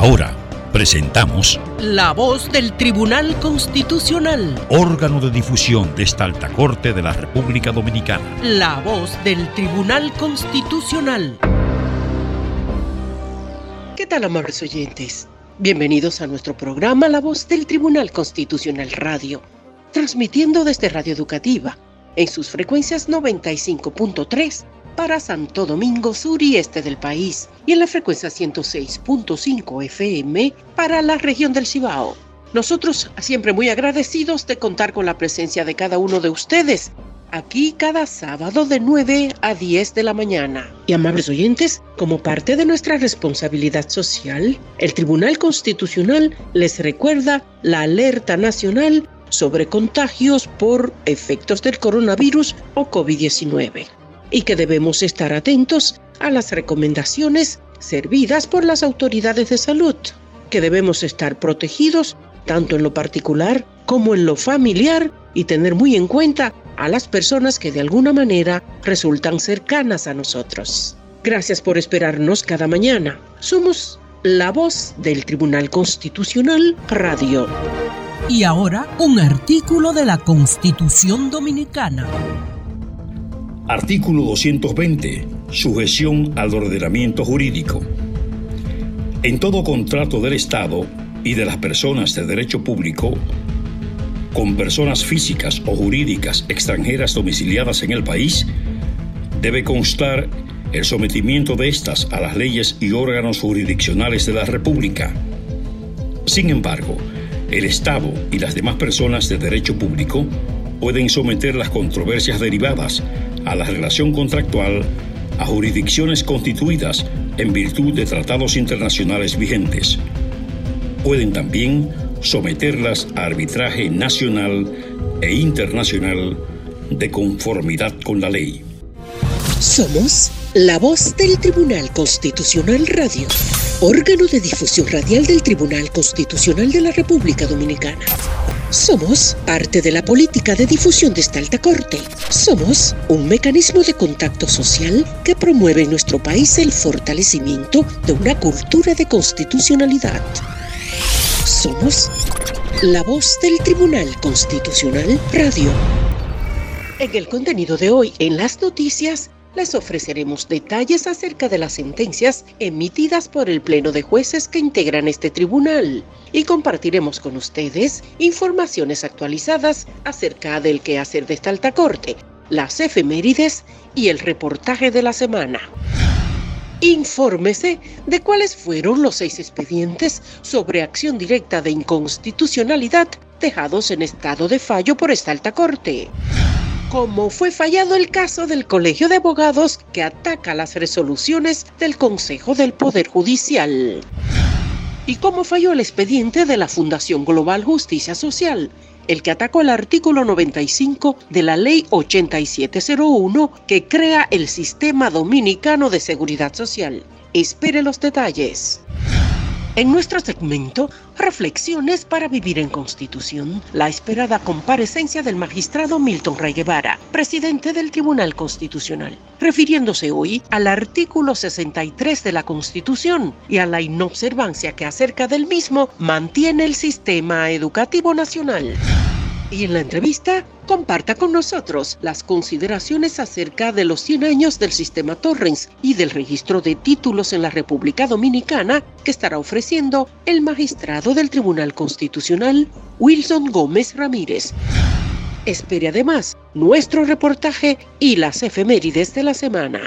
Ahora presentamos La voz del Tribunal Constitucional. órgano de difusión de esta alta corte de la República Dominicana. La voz del Tribunal Constitucional. ¿Qué tal, amables oyentes? Bienvenidos a nuestro programa La voz del Tribunal Constitucional Radio, transmitiendo desde Radio Educativa en sus frecuencias 95.3 para Santo Domingo Sur y Este del país y en la frecuencia 106.5 FM para la región del Cibao. Nosotros siempre muy agradecidos de contar con la presencia de cada uno de ustedes aquí cada sábado de 9 a 10 de la mañana. Y amables oyentes, como parte de nuestra responsabilidad social, el Tribunal Constitucional les recuerda la alerta nacional sobre contagios por efectos del coronavirus o COVID-19 y que debemos estar atentos a las recomendaciones servidas por las autoridades de salud, que debemos estar protegidos tanto en lo particular como en lo familiar y tener muy en cuenta a las personas que de alguna manera resultan cercanas a nosotros. Gracias por esperarnos cada mañana. Somos la voz del Tribunal Constitucional Radio. Y ahora un artículo de la Constitución Dominicana. Artículo 220. Sujeción al ordenamiento jurídico. En todo contrato del Estado y de las personas de derecho público, con personas físicas o jurídicas extranjeras domiciliadas en el país, debe constar el sometimiento de estas a las leyes y órganos jurisdiccionales de la República. Sin embargo, el Estado y las demás personas de derecho público pueden someter las controversias derivadas a la relación contractual a jurisdicciones constituidas en virtud de tratados internacionales vigentes. Pueden también someterlas a arbitraje nacional e internacional de conformidad con la ley. Somos la voz del Tribunal Constitucional Radio, órgano de difusión radial del Tribunal Constitucional de la República Dominicana. Somos parte de la política de difusión de esta alta corte. Somos un mecanismo de contacto social que promueve en nuestro país el fortalecimiento de una cultura de constitucionalidad. Somos la voz del Tribunal Constitucional Radio. En el contenido de hoy, en las noticias, les ofreceremos detalles acerca de las sentencias emitidas por el Pleno de Jueces que integran este tribunal y compartiremos con ustedes informaciones actualizadas acerca del quehacer de esta alta corte, las efemérides y el reportaje de la semana. Infórmese de cuáles fueron los seis expedientes sobre acción directa de inconstitucionalidad dejados en estado de fallo por esta alta corte. Cómo fue fallado el caso del Colegio de Abogados que ataca las resoluciones del Consejo del Poder Judicial. Y cómo falló el expediente de la Fundación Global Justicia Social, el que atacó el artículo 95 de la Ley 8701 que crea el Sistema Dominicano de Seguridad Social. Espere los detalles. En nuestro segmento, Reflexiones para vivir en Constitución, la esperada comparecencia del magistrado Milton Ray Guevara, presidente del Tribunal Constitucional, refiriéndose hoy al artículo 63 de la Constitución y a la inobservancia que acerca del mismo mantiene el sistema educativo nacional. Y en la entrevista, comparta con nosotros las consideraciones acerca de los 100 años del sistema Torrens y del registro de títulos en la República Dominicana que estará ofreciendo el magistrado del Tribunal Constitucional, Wilson Gómez Ramírez. Espere además nuestro reportaje y las efemérides de la semana.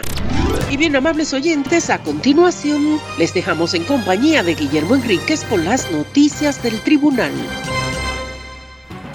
Y bien, amables oyentes, a continuación les dejamos en compañía de Guillermo Enríquez con las noticias del tribunal.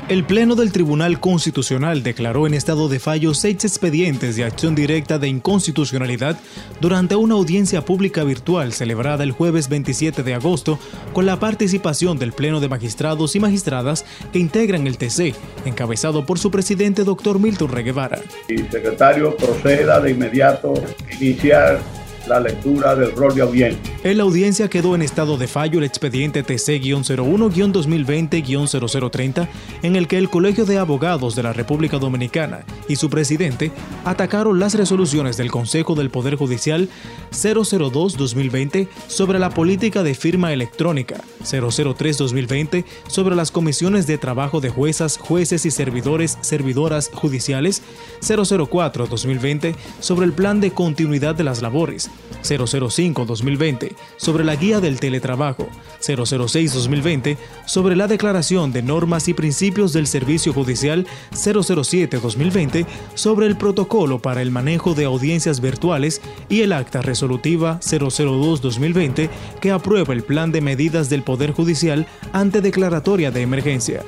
El Pleno del Tribunal Constitucional declaró en estado de fallo seis expedientes de acción directa de inconstitucionalidad durante una audiencia pública virtual celebrada el jueves 27 de agosto con la participación del Pleno de Magistrados y Magistradas que integran el TC, encabezado por su presidente, doctor Milton Reguevara. El secretario proceda de inmediato iniciar la lectura del rol de audiencia. En la audiencia quedó en estado de fallo el expediente TC-01-2020-0030, en el que el Colegio de Abogados de la República Dominicana y su presidente atacaron las resoluciones del Consejo del Poder Judicial 002-2020 sobre la política de firma electrónica, 003-2020 sobre las comisiones de trabajo de juezas, jueces y servidores, servidoras judiciales, 004-2020 sobre el plan de continuidad de las labores, 005-2020 sobre la guía del teletrabajo, 006-2020 sobre la declaración de normas y principios del servicio judicial, 007-2020 sobre el protocolo para el manejo de audiencias virtuales y el acta resolutiva. 002-2020 que aprueba el plan de medidas del Poder Judicial ante declaratoria de emergencia.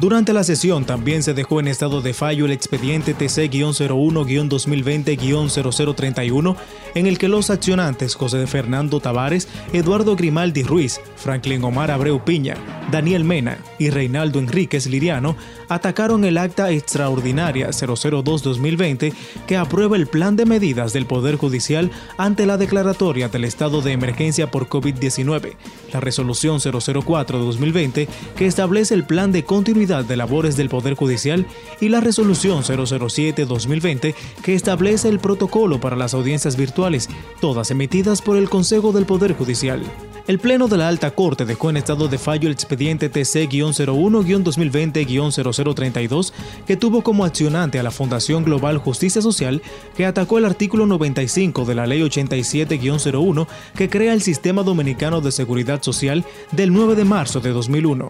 Durante la sesión también se dejó en estado de fallo el expediente TC-01-2020-0031 en el que los accionantes José Fernando Tavares, Eduardo Grimaldi Ruiz, Franklin Omar Abreu Piña, Daniel Mena y Reinaldo Enríquez Liriano atacaron el acta extraordinaria 002-2020 que aprueba el plan de medidas del Poder Judicial ante la declaratoria del estado de emergencia por COVID-19, la resolución 004-2020 que establece el plan de continuidad de labores del Poder Judicial y la resolución 007-2020 que establece el protocolo para las audiencias virtuales, todas emitidas por el Consejo del Poder Judicial. El Pleno de la Alta Corte dejó en estado de fallo el expediente TC-01-2020-0032 que tuvo como accionante a la Fundación Global Justicia Social que atacó el artículo 95 de la Ley 87-01 que crea el Sistema Dominicano de Seguridad Social del 9 de marzo de 2001.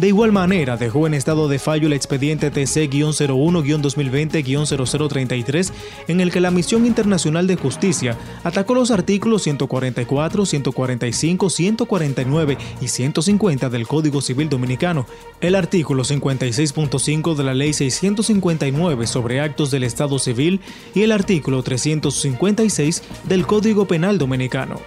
De igual manera, dejó en estado de fallo el expediente TC-01-2020-0033, en el que la Misión Internacional de Justicia atacó los artículos 144, 145, 149 y 150 del Código Civil Dominicano, el artículo 56.5 de la Ley 659 sobre actos del Estado Civil y el artículo 356 del Código Penal Dominicano.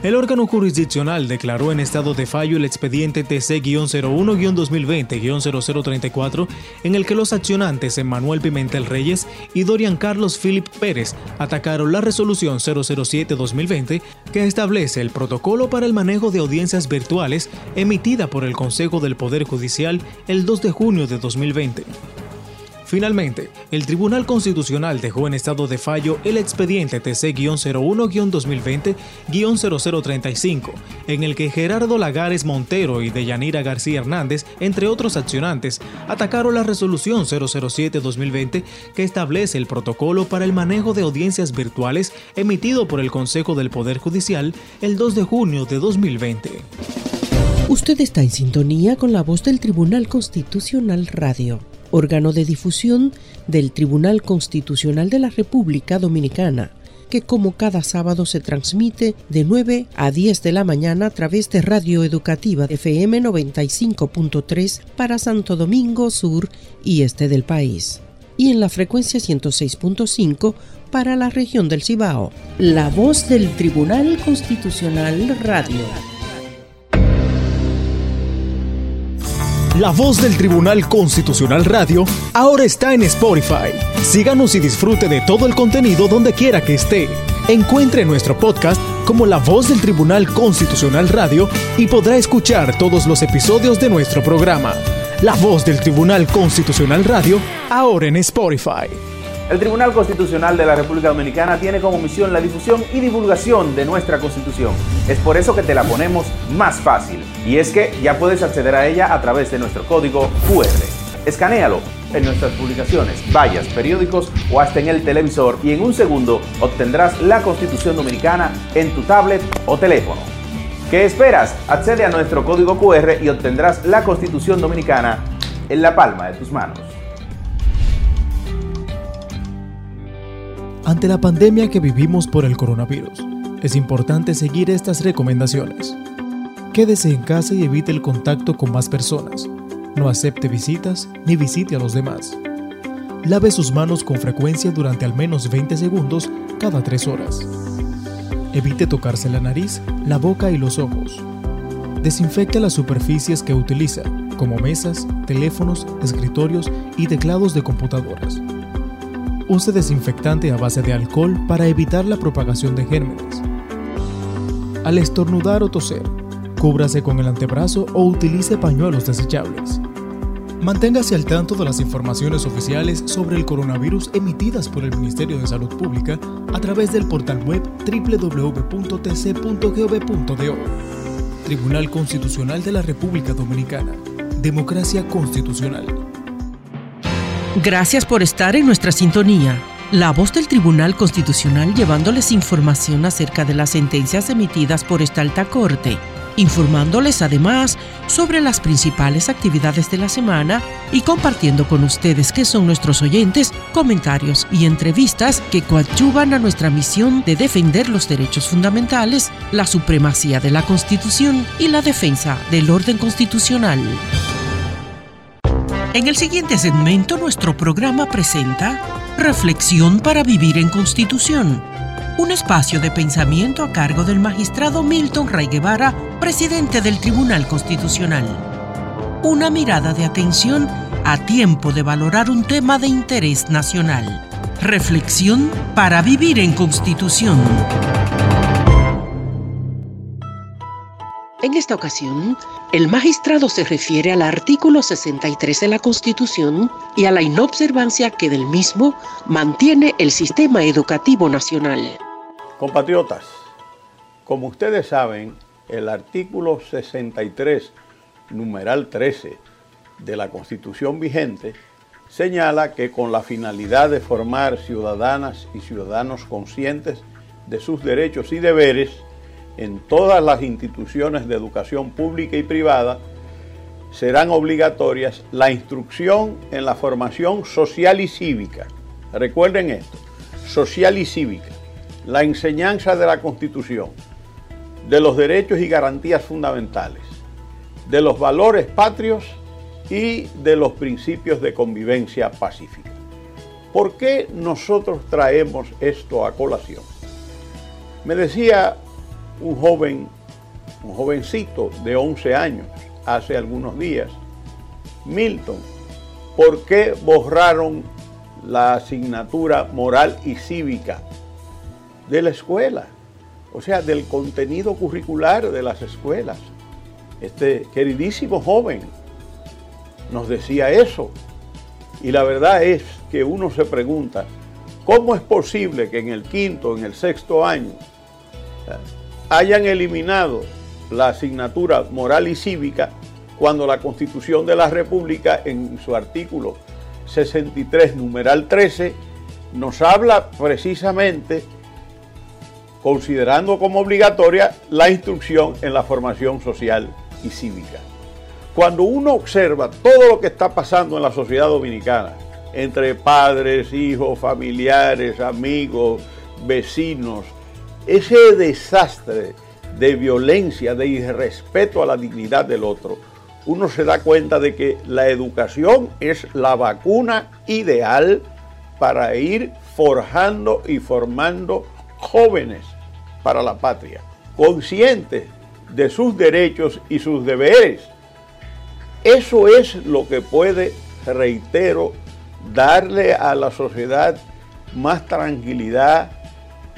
El órgano jurisdiccional declaró en estado de fallo el expediente TC-01-2020-0034 en el que los accionantes Emmanuel Pimentel Reyes y Dorian Carlos Philip Pérez atacaron la resolución 007-2020 que establece el protocolo para el manejo de audiencias virtuales emitida por el Consejo del Poder Judicial el 2 de junio de 2020. Finalmente, el Tribunal Constitucional dejó en estado de fallo el expediente TC-01-2020-0035, en el que Gerardo Lagares Montero y Deyanira García Hernández, entre otros accionantes, atacaron la resolución 007-2020 que establece el protocolo para el manejo de audiencias virtuales emitido por el Consejo del Poder Judicial el 2 de junio de 2020. Usted está en sintonía con la voz del Tribunal Constitucional Radio órgano de difusión del Tribunal Constitucional de la República Dominicana, que como cada sábado se transmite de 9 a 10 de la mañana a través de Radio Educativa FM 95.3 para Santo Domingo Sur y este del país, y en la frecuencia 106.5 para la región del Cibao. La voz del Tribunal Constitucional Radio. La voz del Tribunal Constitucional Radio ahora está en Spotify. Síganos y disfrute de todo el contenido donde quiera que esté. Encuentre nuestro podcast como La voz del Tribunal Constitucional Radio y podrá escuchar todos los episodios de nuestro programa. La voz del Tribunal Constitucional Radio ahora en Spotify. El Tribunal Constitucional de la República Dominicana tiene como misión la difusión y divulgación de nuestra Constitución. Es por eso que te la ponemos más fácil. Y es que ya puedes acceder a ella a través de nuestro código QR. Escanéalo en nuestras publicaciones, vallas, periódicos o hasta en el televisor y en un segundo obtendrás la Constitución Dominicana en tu tablet o teléfono. ¿Qué esperas? Accede a nuestro código QR y obtendrás la Constitución Dominicana en la palma de tus manos. Ante la pandemia que vivimos por el coronavirus, es importante seguir estas recomendaciones. Quédese en casa y evite el contacto con más personas. No acepte visitas ni visite a los demás. Lave sus manos con frecuencia durante al menos 20 segundos cada 3 horas. Evite tocarse la nariz, la boca y los ojos. Desinfecte las superficies que utiliza, como mesas, teléfonos, escritorios y teclados de computadoras. Use desinfectante a base de alcohol para evitar la propagación de gérmenes. Al estornudar o toser, cúbrase con el antebrazo o utilice pañuelos desechables. Manténgase al tanto de las informaciones oficiales sobre el coronavirus emitidas por el Ministerio de Salud Pública a través del portal web www.tc.gov.do. Tribunal Constitucional de la República Dominicana. Democracia Constitucional. Gracias por estar en nuestra sintonía. La voz del Tribunal Constitucional llevándoles información acerca de las sentencias emitidas por esta alta corte informándoles además sobre las principales actividades de la semana y compartiendo con ustedes que son nuestros oyentes comentarios y entrevistas que coadyuvan a nuestra misión de defender los derechos fundamentales, la supremacía de la Constitución y la defensa del orden constitucional. En el siguiente segmento nuestro programa presenta Reflexión para vivir en Constitución un espacio de pensamiento a cargo del magistrado Milton Ray Guevara, presidente del Tribunal Constitucional. Una mirada de atención a tiempo de valorar un tema de interés nacional. Reflexión para vivir en Constitución. En esta ocasión, el magistrado se refiere al artículo 63 de la Constitución y a la inobservancia que del mismo mantiene el sistema educativo nacional. Compatriotas, como ustedes saben, el artículo 63, numeral 13 de la Constitución vigente, señala que con la finalidad de formar ciudadanas y ciudadanos conscientes de sus derechos y deberes, en todas las instituciones de educación pública y privada, serán obligatorias la instrucción en la formación social y cívica. Recuerden esto, social y cívica la enseñanza de la Constitución, de los derechos y garantías fundamentales, de los valores patrios y de los principios de convivencia pacífica. ¿Por qué nosotros traemos esto a colación? Me decía un joven, un jovencito de 11 años, hace algunos días, Milton, ¿por qué borraron la asignatura moral y cívica de la escuela, o sea, del contenido curricular de las escuelas. Este queridísimo joven nos decía eso. Y la verdad es que uno se pregunta, ¿cómo es posible que en el quinto, en el sexto año, hayan eliminado la asignatura moral y cívica cuando la Constitución de la República, en su artículo 63, numeral 13, nos habla precisamente considerando como obligatoria la instrucción en la formación social y cívica. Cuando uno observa todo lo que está pasando en la sociedad dominicana, entre padres, hijos, familiares, amigos, vecinos, ese desastre de violencia, de irrespeto a la dignidad del otro, uno se da cuenta de que la educación es la vacuna ideal para ir forjando y formando jóvenes para la patria, conscientes de sus derechos y sus deberes. Eso es lo que puede, reitero, darle a la sociedad más tranquilidad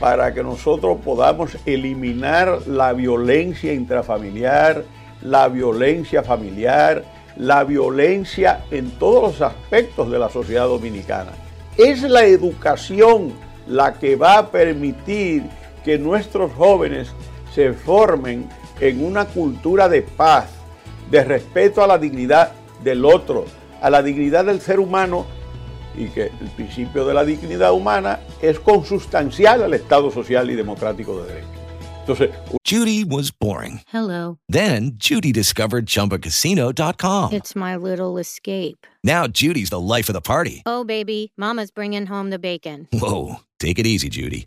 para que nosotros podamos eliminar la violencia intrafamiliar, la violencia familiar, la violencia en todos los aspectos de la sociedad dominicana. Es la educación la que va a permitir que nuestros jóvenes se formen en una cultura de paz, de respeto a la dignidad del otro, a la dignidad del ser humano y que el principio de la dignidad humana es consustancial al Estado social y democrático de derecho. Entonces, Judy was boring. Hello. Then Judy discovered chumbacasino.com. It's my little escape. Now Judy's the life of the party. Oh baby, mama's bringing home the bacon. Whoa, take it easy, Judy.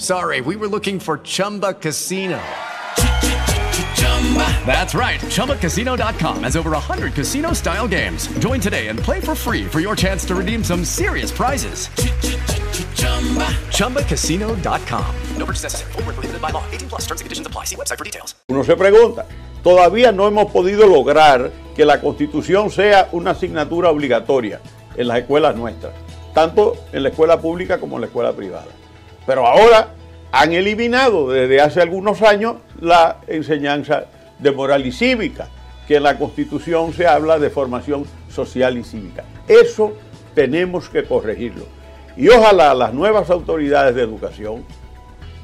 sorry. We were looking for Chumba Casino. That's right. ChumbaCasino.com has over 100 casino style games. Join today and play for free for your chance to redeem some serious prizes. ChumbaCasino.com. No purchase necessary. By law. 18 plus terms and conditions apply. See website for details. Uno se pregunta, todavía no hemos podido lograr que la Constitución sea una asignatura obligatoria en las escuelas nuestras, tanto en la escuela pública como en la escuela privada. Pero ahora han eliminado desde hace algunos años la enseñanza de moral y cívica, que en la Constitución se habla de formación social y cívica. Eso tenemos que corregirlo. Y ojalá las nuevas autoridades de educación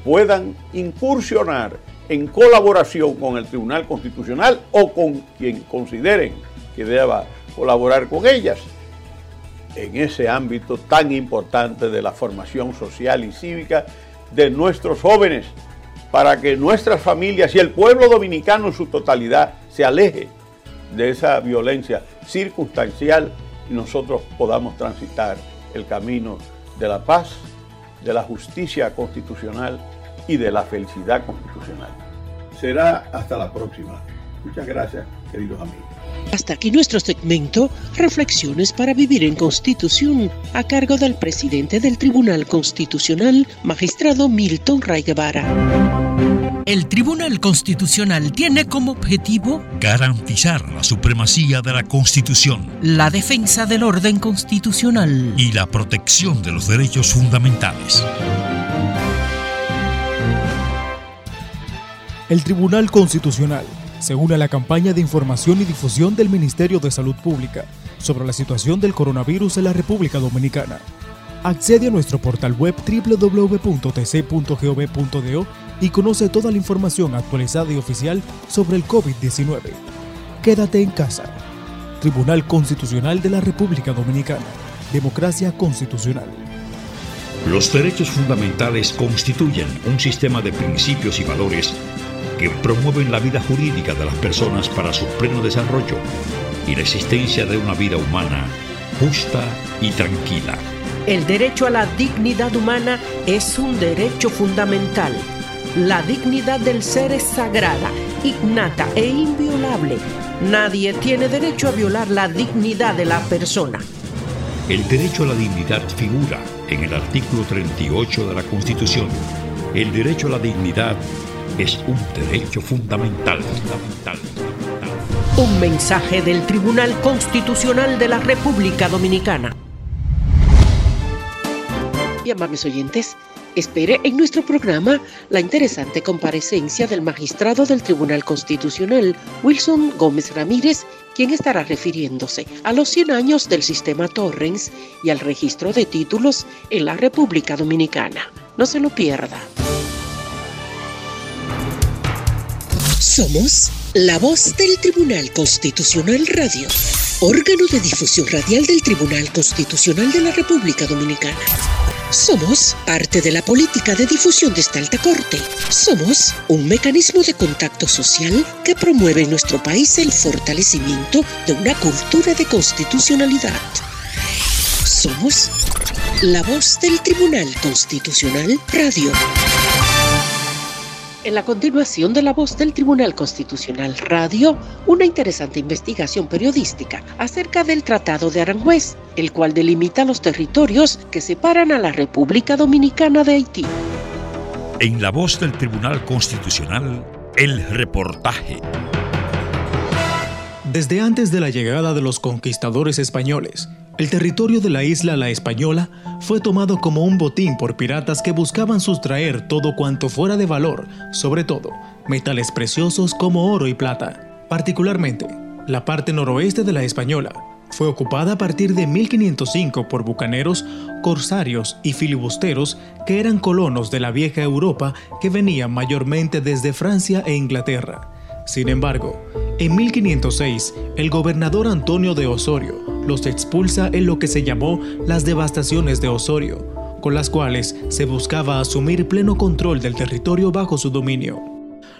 puedan incursionar en colaboración con el Tribunal Constitucional o con quien consideren que deba colaborar con ellas en ese ámbito tan importante de la formación social y cívica de nuestros jóvenes, para que nuestras familias y el pueblo dominicano en su totalidad se aleje de esa violencia circunstancial y nosotros podamos transitar el camino de la paz, de la justicia constitucional y de la felicidad constitucional. Será hasta la próxima. Muchas gracias, queridos amigos. Hasta aquí nuestro segmento Reflexiones para vivir en Constitución a cargo del presidente del Tribunal Constitucional, magistrado Milton Ray Guevara. El Tribunal Constitucional tiene como objetivo garantizar la supremacía de la Constitución, la defensa del orden constitucional y la protección de los derechos fundamentales. El Tribunal Constitucional se une a la campaña de información y difusión del Ministerio de Salud Pública sobre la situación del coronavirus en la República Dominicana. Accede a nuestro portal web www.tc.gov.do y conoce toda la información actualizada y oficial sobre el COVID-19. Quédate en casa. Tribunal Constitucional de la República Dominicana. Democracia Constitucional. Los derechos fundamentales constituyen un sistema de principios y valores que promueven la vida jurídica de las personas para su pleno desarrollo y la existencia de una vida humana justa y tranquila. El derecho a la dignidad humana es un derecho fundamental. La dignidad del ser es sagrada, innata e inviolable. Nadie tiene derecho a violar la dignidad de la persona. El derecho a la dignidad figura en el artículo 38 de la Constitución. El derecho a la dignidad es un derecho fundamental, fundamental, Un mensaje del Tribunal Constitucional de la República Dominicana. Y amables oyentes, espere en nuestro programa la interesante comparecencia del magistrado del Tribunal Constitucional, Wilson Gómez Ramírez, quien estará refiriéndose a los 100 años del sistema Torrens y al registro de títulos en la República Dominicana. No se lo pierda. Somos la voz del Tribunal Constitucional Radio, órgano de difusión radial del Tribunal Constitucional de la República Dominicana. Somos parte de la política de difusión de esta alta corte. Somos un mecanismo de contacto social que promueve en nuestro país el fortalecimiento de una cultura de constitucionalidad. Somos la voz del Tribunal Constitucional Radio. En la continuación de La Voz del Tribunal Constitucional Radio, una interesante investigación periodística acerca del Tratado de Aranjuez, el cual delimita los territorios que separan a la República Dominicana de Haití. En La Voz del Tribunal Constitucional, el reportaje. Desde antes de la llegada de los conquistadores españoles, el territorio de la isla La Española fue tomado como un botín por piratas que buscaban sustraer todo cuanto fuera de valor, sobre todo metales preciosos como oro y plata. Particularmente, la parte noroeste de La Española, fue ocupada a partir de 1505 por bucaneros, corsarios y filibusteros que eran colonos de la vieja Europa que venían mayormente desde Francia e Inglaterra. Sin embargo, en 1506, el gobernador Antonio de Osorio los expulsa en lo que se llamó las devastaciones de Osorio, con las cuales se buscaba asumir pleno control del territorio bajo su dominio.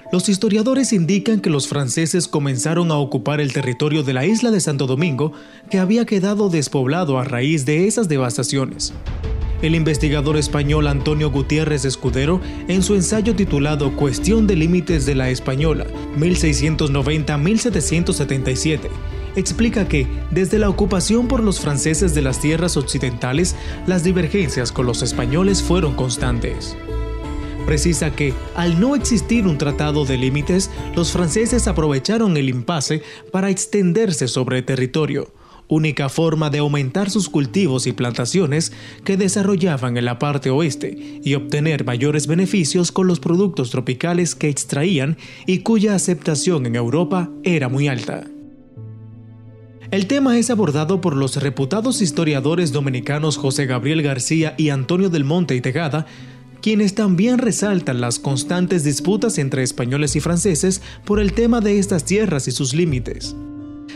Los historiadores indican que los franceses comenzaron a ocupar el territorio de la isla de Santo Domingo, que había quedado despoblado a raíz de esas devastaciones. El investigador español Antonio Gutiérrez Escudero, en su ensayo titulado Cuestión de Límites de la Española, 1690-1777, explica que, desde la ocupación por los franceses de las tierras occidentales, las divergencias con los españoles fueron constantes. Precisa que, al no existir un tratado de límites, los franceses aprovecharon el impasse para extenderse sobre el territorio, única forma de aumentar sus cultivos y plantaciones que desarrollaban en la parte oeste y obtener mayores beneficios con los productos tropicales que extraían y cuya aceptación en Europa era muy alta. El tema es abordado por los reputados historiadores dominicanos José Gabriel García y Antonio del Monte y Tegada, quienes también resaltan las constantes disputas entre españoles y franceses por el tema de estas tierras y sus límites.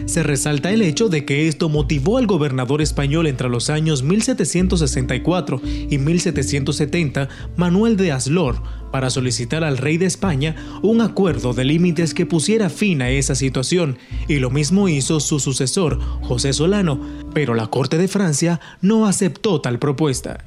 Se resalta el hecho de que esto motivó al gobernador español entre los años 1764 y 1770, Manuel de Aslor, para solicitar al rey de España un acuerdo de límites que pusiera fin a esa situación, y lo mismo hizo su sucesor, José Solano, pero la Corte de Francia no aceptó tal propuesta.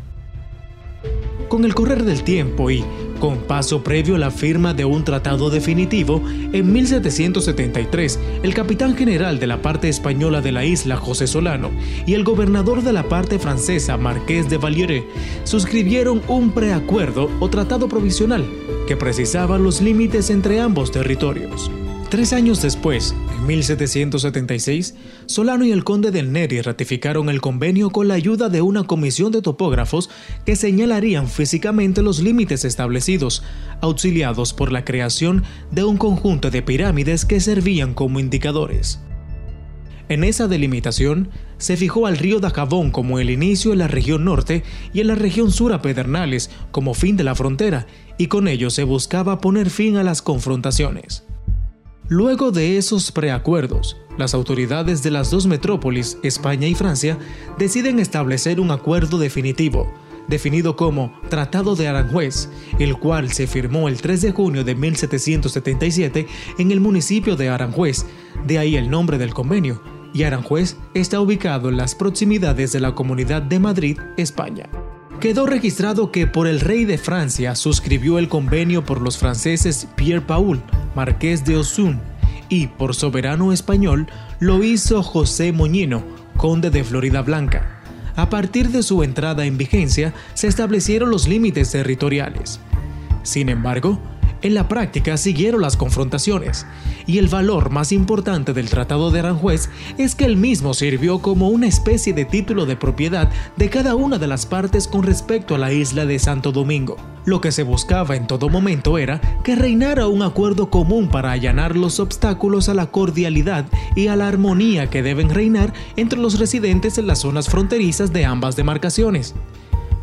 Con el correr del tiempo y con paso previo a la firma de un tratado definitivo, en 1773, el capitán general de la parte española de la isla, José Solano, y el gobernador de la parte francesa, Marqués de Valliere, suscribieron un preacuerdo o tratado provisional que precisaba los límites entre ambos territorios. Tres años después, en 1776, Solano y el conde del Neri ratificaron el convenio con la ayuda de una comisión de topógrafos que señalarían físicamente los límites establecidos, auxiliados por la creación de un conjunto de pirámides que servían como indicadores. En esa delimitación se fijó al río Dajabón como el inicio en la región norte y en la región sur a Pedernales como fin de la frontera, y con ello se buscaba poner fin a las confrontaciones. Luego de esos preacuerdos, las autoridades de las dos metrópolis, España y Francia, deciden establecer un acuerdo definitivo, definido como Tratado de Aranjuez, el cual se firmó el 3 de junio de 1777 en el municipio de Aranjuez, de ahí el nombre del convenio, y Aranjuez está ubicado en las proximidades de la Comunidad de Madrid, España. Quedó registrado que por el rey de Francia suscribió el convenio por los franceses Pierre Paul, marqués de Osun, y por soberano español lo hizo José Moñino, conde de Florida Blanca. A partir de su entrada en vigencia se establecieron los límites territoriales. Sin embargo, en la práctica siguieron las confrontaciones, y el valor más importante del Tratado de Aranjuez es que el mismo sirvió como una especie de título de propiedad de cada una de las partes con respecto a la isla de Santo Domingo. Lo que se buscaba en todo momento era que reinara un acuerdo común para allanar los obstáculos a la cordialidad y a la armonía que deben reinar entre los residentes en las zonas fronterizas de ambas demarcaciones.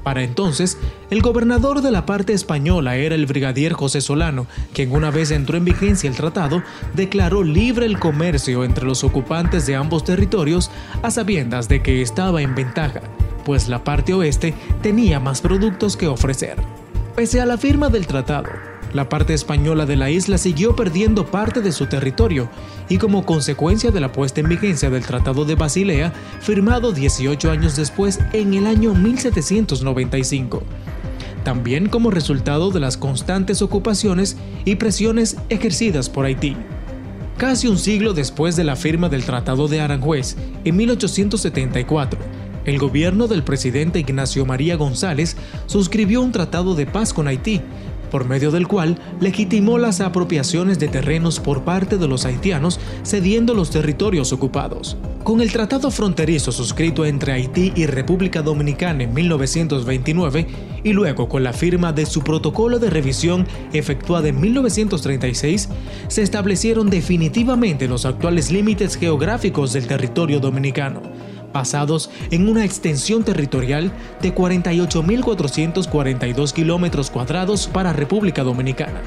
Para entonces, el gobernador de la parte española era el brigadier José Solano, quien una vez entró en vigencia el tratado, declaró libre el comercio entre los ocupantes de ambos territorios a sabiendas de que estaba en ventaja, pues la parte oeste tenía más productos que ofrecer. Pese a la firma del tratado, la parte española de la isla siguió perdiendo parte de su territorio y como consecuencia de la puesta en vigencia del Tratado de Basilea, firmado 18 años después en el año 1795. También como resultado de las constantes ocupaciones y presiones ejercidas por Haití. Casi un siglo después de la firma del Tratado de Aranjuez, en 1874, el gobierno del presidente Ignacio María González suscribió un tratado de paz con Haití, por medio del cual legitimó las apropiaciones de terrenos por parte de los haitianos cediendo los territorios ocupados. Con el tratado fronterizo suscrito entre Haití y República Dominicana en 1929 y luego con la firma de su protocolo de revisión efectuada en 1936, se establecieron definitivamente los actuales límites geográficos del territorio dominicano basados en una extensión territorial de 48.442 kilómetros cuadrados para República Dominicana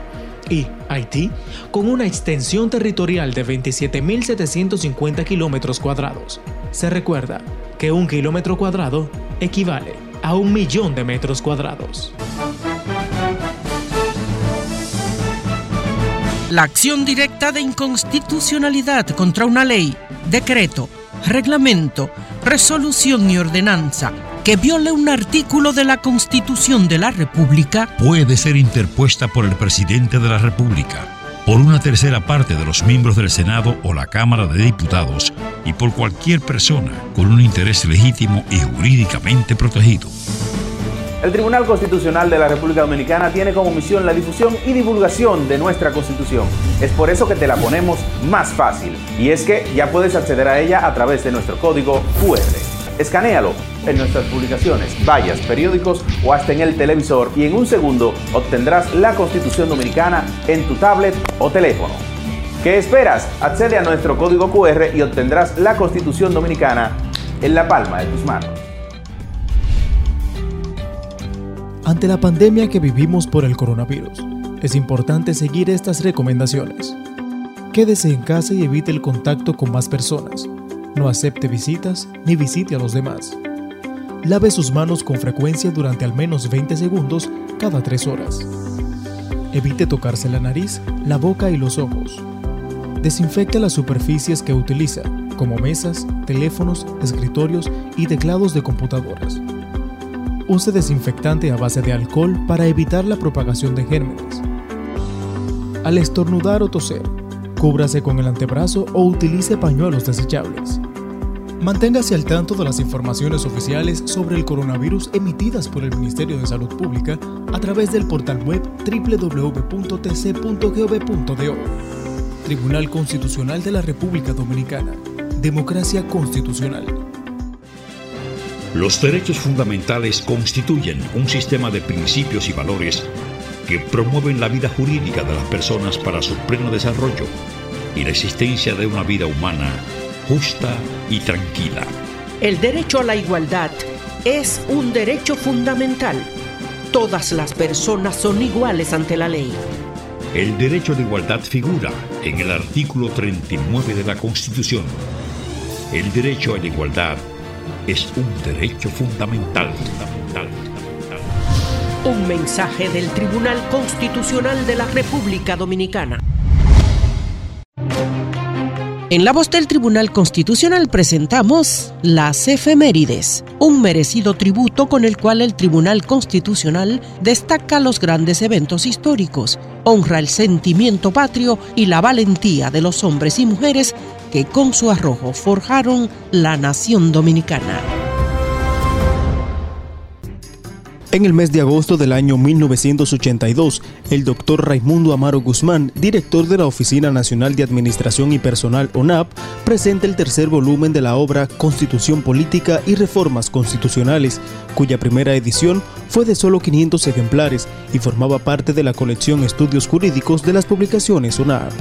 y Haití con una extensión territorial de 27.750 kilómetros cuadrados. Se recuerda que un kilómetro cuadrado equivale a un millón de metros cuadrados. La acción directa de inconstitucionalidad contra una ley, decreto, reglamento, resolución y ordenanza que viole un artículo de la Constitución de la República puede ser interpuesta por el presidente de la República, por una tercera parte de los miembros del Senado o la Cámara de Diputados y por cualquier persona con un interés legítimo y jurídicamente protegido. El Tribunal Constitucional de la República Dominicana tiene como misión la difusión y divulgación de nuestra Constitución. Es por eso que te la ponemos más fácil. Y es que ya puedes acceder a ella a través de nuestro código QR. Escanéalo en nuestras publicaciones, vallas, periódicos o hasta en el televisor y en un segundo obtendrás la Constitución Dominicana en tu tablet o teléfono. ¿Qué esperas? Accede a nuestro código QR y obtendrás la Constitución Dominicana en la palma de tus manos. Ante la pandemia que vivimos por el coronavirus, es importante seguir estas recomendaciones. Quédese en casa y evite el contacto con más personas. No acepte visitas ni visite a los demás. Lave sus manos con frecuencia durante al menos 20 segundos cada 3 horas. Evite tocarse la nariz, la boca y los ojos. Desinfecte las superficies que utiliza, como mesas, teléfonos, escritorios y teclados de computadoras. Use desinfectante a base de alcohol para evitar la propagación de gérmenes. Al estornudar o toser, cúbrase con el antebrazo o utilice pañuelos desechables. Manténgase al tanto de las informaciones oficiales sobre el coronavirus emitidas por el Ministerio de Salud Pública a través del portal web www.tc.gov.do. Tribunal Constitucional de la República Dominicana. Democracia Constitucional. Los derechos fundamentales constituyen un sistema de principios y valores que promueven la vida jurídica de las personas para su pleno desarrollo y la existencia de una vida humana justa y tranquila. El derecho a la igualdad es un derecho fundamental. Todas las personas son iguales ante la ley. El derecho de igualdad figura en el artículo 39 de la Constitución. El derecho a la igualdad es un derecho fundamental. fundamental, fundamental. Un mensaje del Tribunal Constitucional de la República Dominicana. En la voz del Tribunal Constitucional presentamos las efemérides, un merecido tributo con el cual el Tribunal Constitucional destaca los grandes eventos históricos, honra el sentimiento patrio y la valentía de los hombres y mujeres que con su arrojo forjaron la nación dominicana. En el mes de agosto del año 1982, el doctor Raimundo Amaro Guzmán, director de la Oficina Nacional de Administración y Personal ONAP, presenta el tercer volumen de la obra Constitución Política y Reformas Constitucionales, cuya primera edición fue de solo 500 ejemplares y formaba parte de la colección Estudios Jurídicos de las publicaciones ONAP.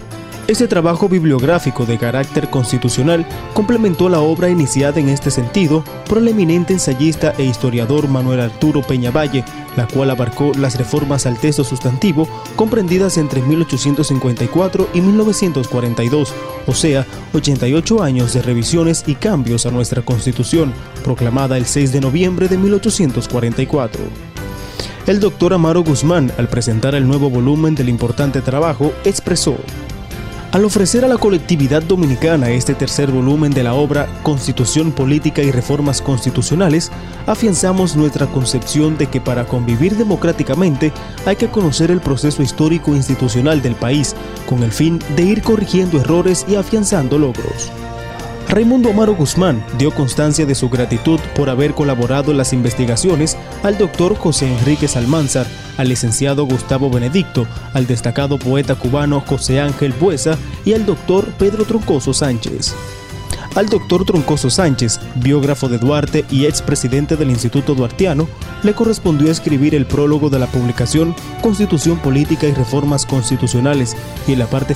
Este trabajo bibliográfico de carácter constitucional complementó la obra iniciada en este sentido por el eminente ensayista e historiador Manuel Arturo Peñavalle, la cual abarcó las reformas al texto sustantivo comprendidas entre 1854 y 1942, o sea, 88 años de revisiones y cambios a nuestra Constitución, proclamada el 6 de noviembre de 1844. El doctor Amaro Guzmán, al presentar el nuevo volumen del importante trabajo, expresó al ofrecer a la colectividad dominicana este tercer volumen de la obra Constitución Política y Reformas Constitucionales, afianzamos nuestra concepción de que para convivir democráticamente hay que conocer el proceso histórico institucional del país, con el fin de ir corrigiendo errores y afianzando logros. Raimundo Amaro Guzmán dio constancia de su gratitud por haber colaborado en las investigaciones al doctor José Enrique Salmanzar, al licenciado Gustavo Benedicto, al destacado poeta cubano José Ángel Buesa y al doctor Pedro Troncoso Sánchez. Al doctor Troncoso Sánchez, biógrafo de Duarte y expresidente del Instituto Duartiano, le correspondió escribir el prólogo de la publicación Constitución Política y Reformas Constitucionales y en la parte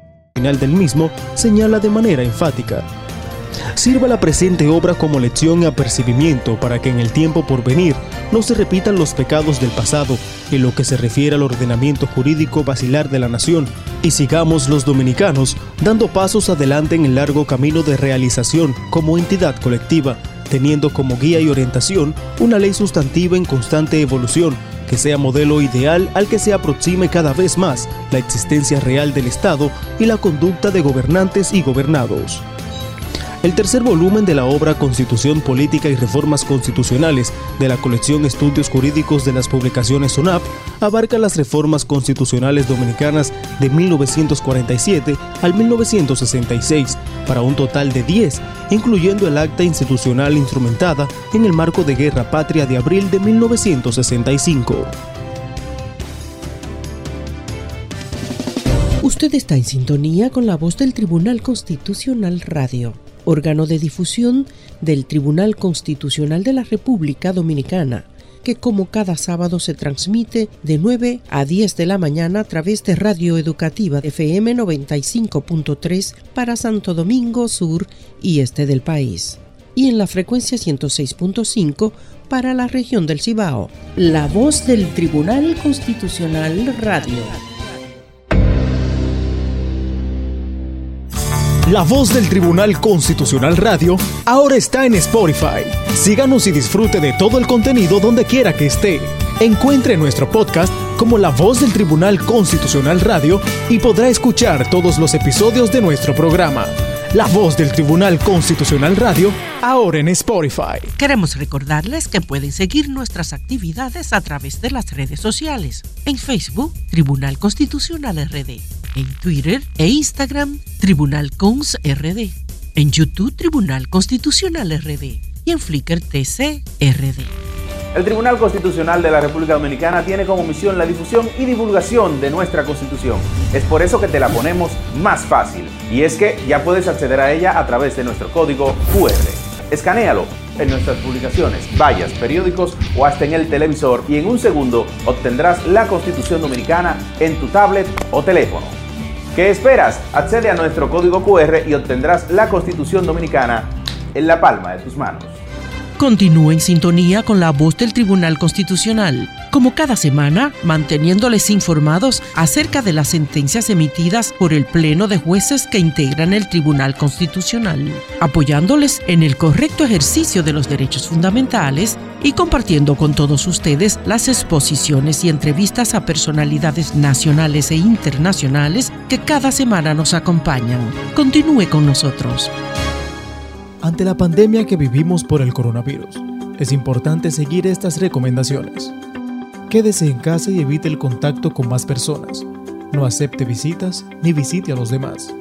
Final del mismo señala de manera enfática. Sirva la presente obra como lección y apercibimiento para que en el tiempo por venir no se repitan los pecados del pasado en lo que se refiere al ordenamiento jurídico vacilar de la nación y sigamos los dominicanos dando pasos adelante en el largo camino de realización como entidad colectiva, teniendo como guía y orientación una ley sustantiva en constante evolución que sea modelo ideal al que se aproxime cada vez más la existencia real del Estado y la conducta de gobernantes y gobernados. El tercer volumen de la obra Constitución Política y Reformas Constitucionales de la colección Estudios Jurídicos de las publicaciones SONAP abarca las reformas constitucionales dominicanas de 1947 al 1966 para un total de 10, incluyendo el acta institucional instrumentada en el marco de Guerra Patria de abril de 1965. Usted está en sintonía con la voz del Tribunal Constitucional Radio, órgano de difusión del Tribunal Constitucional de la República Dominicana, que como cada sábado se transmite de 9 a 10 de la mañana a través de Radio Educativa FM 95.3 para Santo Domingo Sur y este del país, y en la frecuencia 106.5 para la región del Cibao. La voz del Tribunal Constitucional Radio. La voz del Tribunal Constitucional Radio ahora está en Spotify. Síganos y disfrute de todo el contenido donde quiera que esté. Encuentre nuestro podcast como La voz del Tribunal Constitucional Radio y podrá escuchar todos los episodios de nuestro programa. La voz del Tribunal Constitucional Radio ahora en Spotify. Queremos recordarles que pueden seguir nuestras actividades a través de las redes sociales. En Facebook, Tribunal Constitucional RD. En Twitter e Instagram, Tribunal Cons RD. En YouTube, Tribunal Constitucional RD. Y en Flickr TC RD. El Tribunal Constitucional de la República Dominicana tiene como misión la difusión y divulgación de nuestra Constitución. Es por eso que te la ponemos más fácil. Y es que ya puedes acceder a ella a través de nuestro código QR. Escanéalo en nuestras publicaciones, vallas, periódicos o hasta en el televisor y en un segundo obtendrás la Constitución Dominicana en tu tablet o teléfono. ¿Qué esperas? Accede a nuestro código QR y obtendrás la Constitución Dominicana en la palma de tus manos. Continúe en sintonía con la voz del Tribunal Constitucional, como cada semana, manteniéndoles informados acerca de las sentencias emitidas por el Pleno de Jueces que integran el Tribunal Constitucional, apoyándoles en el correcto ejercicio de los derechos fundamentales y compartiendo con todos ustedes las exposiciones y entrevistas a personalidades nacionales e internacionales que cada semana nos acompañan. Continúe con nosotros. Ante la pandemia que vivimos por el coronavirus, es importante seguir estas recomendaciones. Quédese en casa y evite el contacto con más personas. No acepte visitas ni visite a los demás.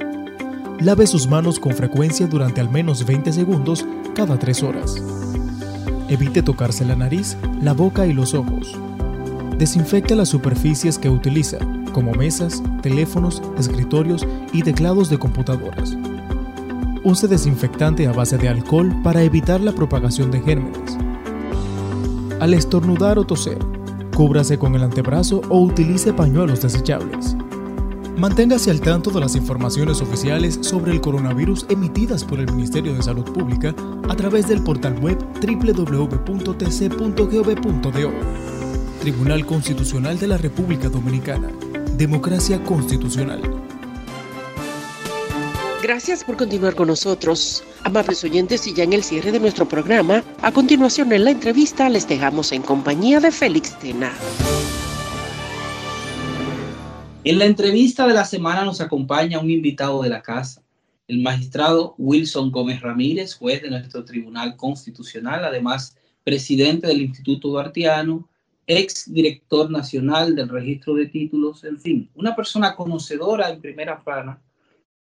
Lave sus manos con frecuencia durante al menos 20 segundos cada 3 horas. Evite tocarse la nariz, la boca y los ojos. Desinfecte las superficies que utiliza, como mesas, teléfonos, escritorios y teclados de computadoras. use desinfectante a base de alcohol para evitar la propagación de gérmenes. Al estornudar o toser, cúbrase con el antebrazo o utilice pañuelos desechables. Manténgase al tanto de las informaciones oficiales sobre el coronavirus emitidas por el Ministerio de Salud Pública a través del portal web www.tc.gov.do. Tribunal Constitucional de la República Dominicana. Democracia Constitucional. Gracias por continuar con nosotros. Amables oyentes, y ya en el cierre de nuestro programa, a continuación en la entrevista les dejamos en compañía de Félix Tena. En la entrevista de la semana nos acompaña un invitado de la casa, el magistrado Wilson Gómez Ramírez, juez de nuestro Tribunal Constitucional, además presidente del Instituto Duartiano, ex director nacional del registro de títulos, en fin, una persona conocedora en primera plana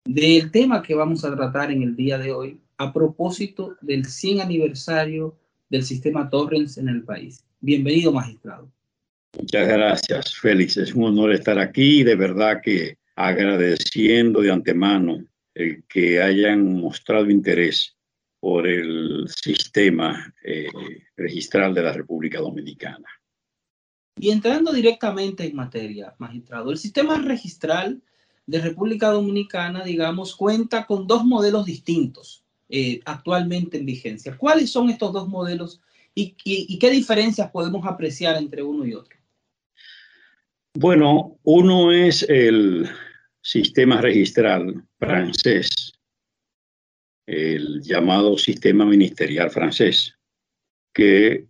del tema que vamos a tratar en el día de hoy a propósito del 100 aniversario del sistema Torrens en el país. Bienvenido, magistrado. Muchas gracias, Félix. Es un honor estar aquí de verdad que agradeciendo de antemano el que hayan mostrado interés por el sistema eh, registral de la República Dominicana. Y entrando directamente en materia, magistrado, el sistema registral de República Dominicana, digamos, cuenta con dos modelos distintos eh, actualmente en vigencia. ¿Cuáles son estos dos modelos y qué diferencias podemos apreciar entre uno y otro? Bueno, uno es el sistema registral francés, el llamado sistema ministerial francés, que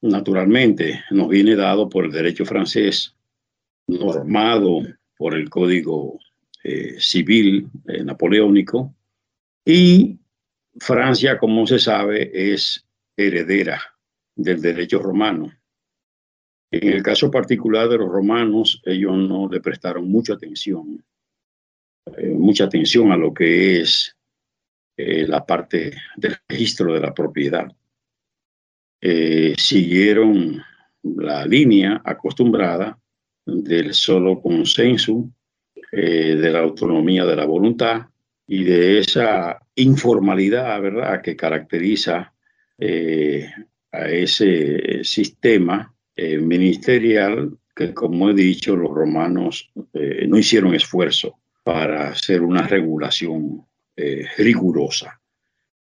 naturalmente nos viene dado por el derecho francés, normado por el Código eh, Civil eh, Napoleónico, y Francia, como se sabe, es heredera del derecho romano. En el caso particular de los romanos, ellos no le prestaron mucha atención, eh, mucha atención a lo que es eh, la parte del registro de la propiedad. Eh, siguieron la línea acostumbrada del solo consenso, de la autonomía de la voluntad y de esa informalidad, ¿verdad?, que caracteriza a ese sistema eh, ministerial que, como he dicho, los romanos eh, no hicieron esfuerzo para hacer una regulación eh, rigurosa.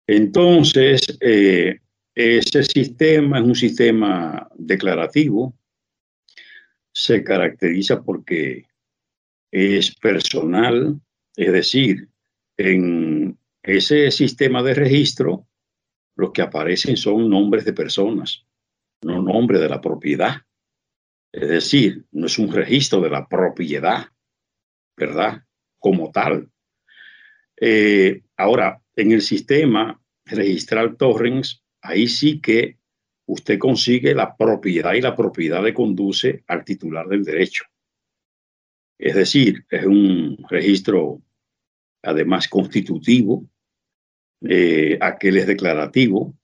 Entonces, ese sistema es un sistema declarativo, se caracteriza porque es personal, es decir, en ese sistema de registro, los que aparecen son nombres de personas no nombre de la propiedad. Es decir, no es un registro de la propiedad, ¿verdad? Como tal. Eh, ahora, en el sistema registral Torrens, ahí sí que usted consigue la propiedad y la propiedad le conduce al titular del derecho. Es decir, es un registro además constitutivo, eh, aquel es declarativo,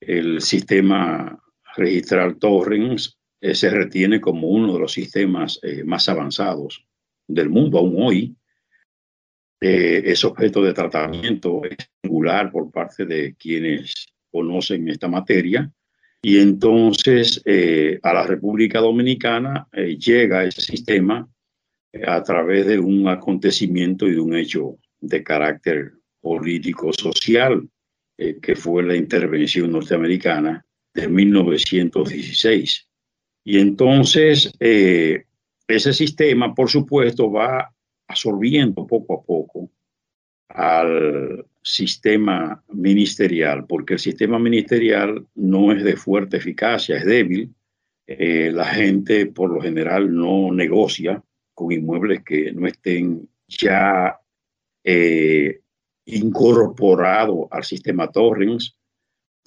el sistema registrar torrents eh, se retiene como uno de los sistemas eh, más avanzados del mundo aún hoy. Eh, es objeto de tratamiento singular por parte de quienes conocen esta materia. Y entonces a la República Dominicana llega ese sistema a través de un acontecimiento y de un hecho de carácter político-social, que fue la intervención norteamericana de 1916. Y entonces eh, ese sistema, por supuesto, va absorbiendo poco a poco al sistema ministerial, porque el sistema ministerial no es de fuerte eficacia, es débil. Eh, la gente por lo general no negocia con inmuebles que no estén ya eh, incorporados al sistema Torrens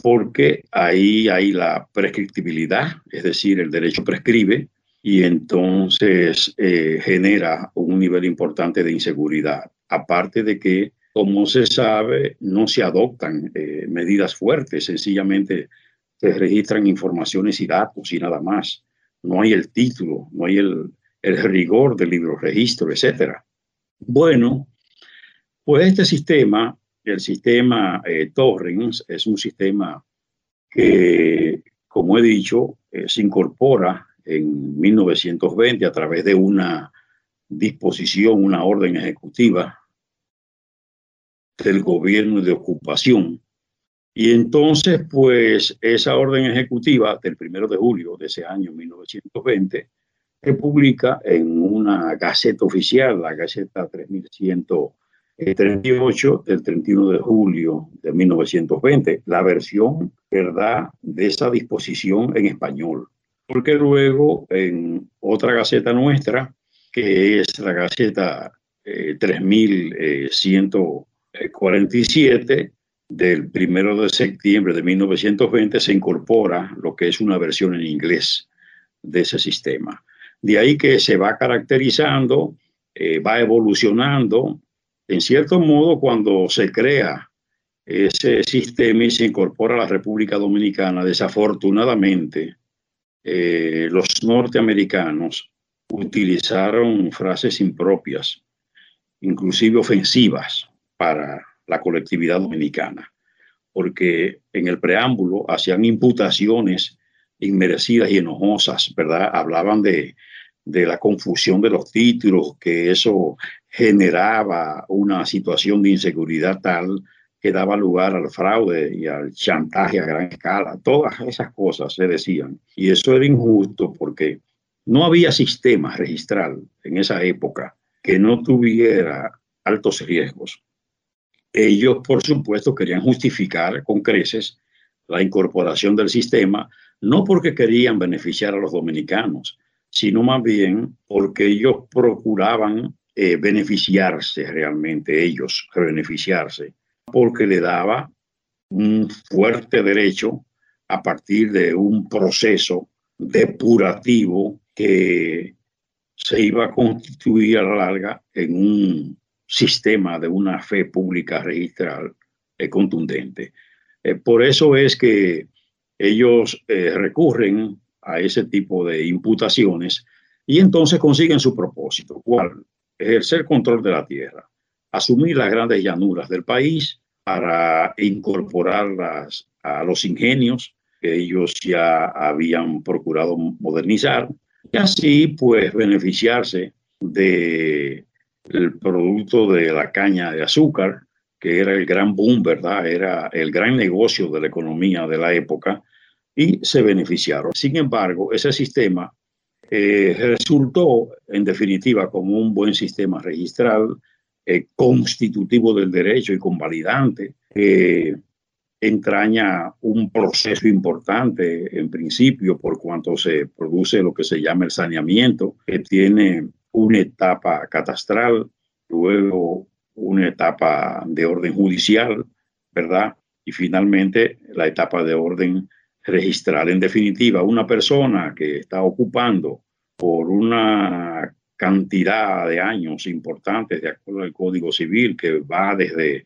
porque ahí hay la prescriptibilidad, es decir, el derecho prescribe y entonces eh, genera un nivel importante de inseguridad. Aparte de que, como se sabe, no se adoptan eh, medidas fuertes, sencillamente se registran informaciones y datos y nada más. No hay el título, no hay el, el rigor del libro registro, etc. Bueno, pues este sistema el sistema eh, Torrens es un sistema que, como he dicho, eh, se incorpora en 1920 a través de una disposición, una orden ejecutiva del gobierno de ocupación. Y entonces, pues, esa orden ejecutiva del primero de julio de ese año, 1920, se publica en una gaceta oficial, la Gaceta 3138 del 31 de julio de 1920, la versión, ¿verdad?, de esa disposición en español. Porque luego en otra gaceta nuestra, que es la Gaceta 3147 eh, del primero de septiembre de 1920, se incorpora lo que es una versión en inglés de ese sistema. De ahí que se va caracterizando, eh, va evolucionando. En cierto modo, cuando se crea ese sistema y se incorpora a la República Dominicana, desafortunadamente, eh, los norteamericanos utilizaron frases impropias, inclusive ofensivas para la colectividad dominicana, porque en el preámbulo hacían imputaciones inmerecidas y enojosas, ¿verdad? Hablaban de, de la confusión de los títulos, que eso generaba una situación de inseguridad tal que daba lugar al fraude y al chantaje a gran escala. Todas esas cosas se decían. Y eso era injusto porque no había sistema registral en esa época que no tuviera altos riesgos. Ellos, por supuesto, querían justificar con creces la incorporación del sistema, no porque querían beneficiar a los dominicanos, sino más bien porque ellos procuraban eh, beneficiarse realmente, ellos beneficiarse, porque le daba un fuerte derecho a partir de un proceso depurativo que se iba a constituir a la larga en un sistema de una fe pública registral eh, contundente. Eh, por eso es que ellos recurren a ese tipo de imputaciones y entonces consiguen su propósito, cuál ejercer control de la tierra, asumir las grandes llanuras del país para incorporarlas a los ingenios que ellos ya habían procurado modernizar y así pues beneficiarse de el producto de la caña de azúcar, que era el gran boom, ¿verdad? Era el gran negocio de la economía de la época y se beneficiaron. Sin embargo, ese sistema eh, resultó en definitiva como un buen sistema registral, eh, constitutivo del derecho y convalidante, que entraña un proceso importante en principio por cuanto se produce lo que se llama el saneamiento, que tiene una etapa catastral, luego una etapa de orden judicial, ¿verdad? Y finalmente la etapa de orden registral. En definitiva, una persona que está ocupando por una cantidad de años importantes de acuerdo al Código Civil, que va desde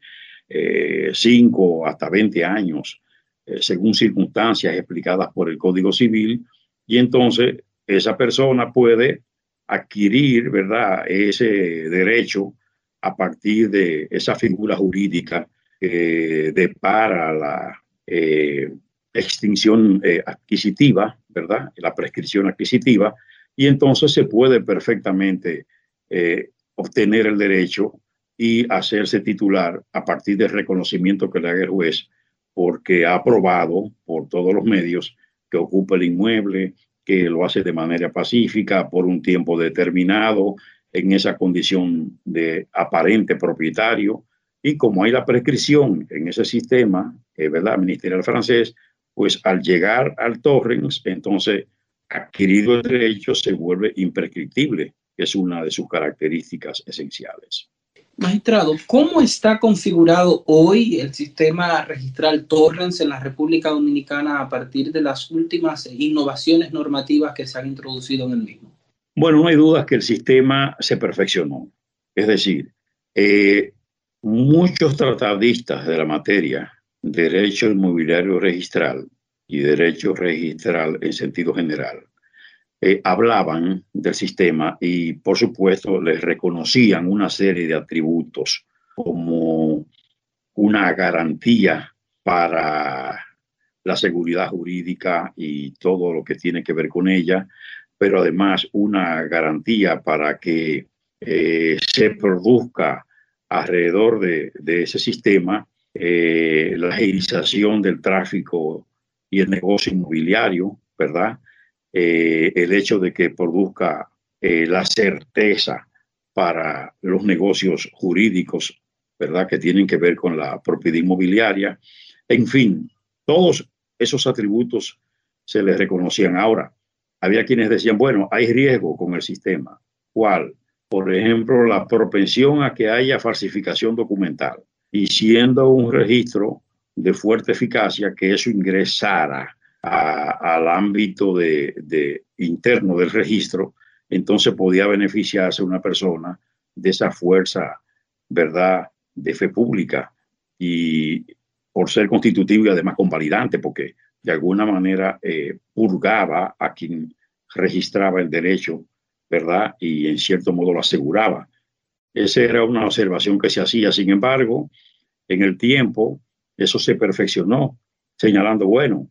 5 eh, hasta 20 años, eh, según circunstancias explicadas por el Código Civil, y entonces esa persona puede adquirir, ¿verdad?, ese derecho a partir de esa figura jurídica que depara la eh, extinción eh, adquisitiva, ¿verdad?, la prescripción adquisitiva, y entonces se puede perfectamente eh, obtener el derecho y hacerse titular a partir del reconocimiento que le haga el juez, porque ha aprobado por todos los medios que ocupa el inmueble, que lo hace de manera pacífica por un tiempo determinado en esa condición de aparente propietario. Y como hay la prescripción en ese sistema, eh, ¿verdad? Ministerial francés, pues al llegar al torrens, entonces adquirido el derecho se vuelve imprescriptible, que es una de sus características esenciales. Magistrado, ¿cómo está configurado hoy el sistema registral Torrens en la República Dominicana a partir de las últimas innovaciones normativas que se han introducido en el mismo? Bueno, no hay dudas que el sistema se perfeccionó. Es decir, eh, muchos tratadistas de la materia, derecho inmobiliario registral y derecho registral en sentido general, eh, hablaban del sistema y por supuesto les reconocían una serie de atributos como una garantía para la seguridad jurídica y todo lo que tiene que ver con ella, pero además una garantía para que eh, se produzca alrededor de, ese sistema eh, la agilización del tráfico y el negocio inmobiliario, ¿verdad? Eh, el hecho de que produzca la certeza para los negocios jurídicos, ¿verdad? Que tienen que ver con la propiedad inmobiliaria. En fin, todos esos atributos se les reconocían. Ahora, había quienes decían, bueno, hay riesgo con el sistema. ¿Cuál? Por ejemplo, la propensión a que haya falsificación documental. Y siendo un registro de fuerte eficacia, que eso ingresara al ámbito de, interno del registro, entonces podía beneficiarse una persona de esa fuerza, ¿verdad?, de fe pública y por ser constitutivo y además convalidante, porque de alguna manera eh, purgaba a quien registraba el derecho, ¿verdad? Y en cierto modo lo aseguraba. Esa era una observación que se hacía. Sin embargo, en el tiempo, eso se perfeccionó, señalando, bueno,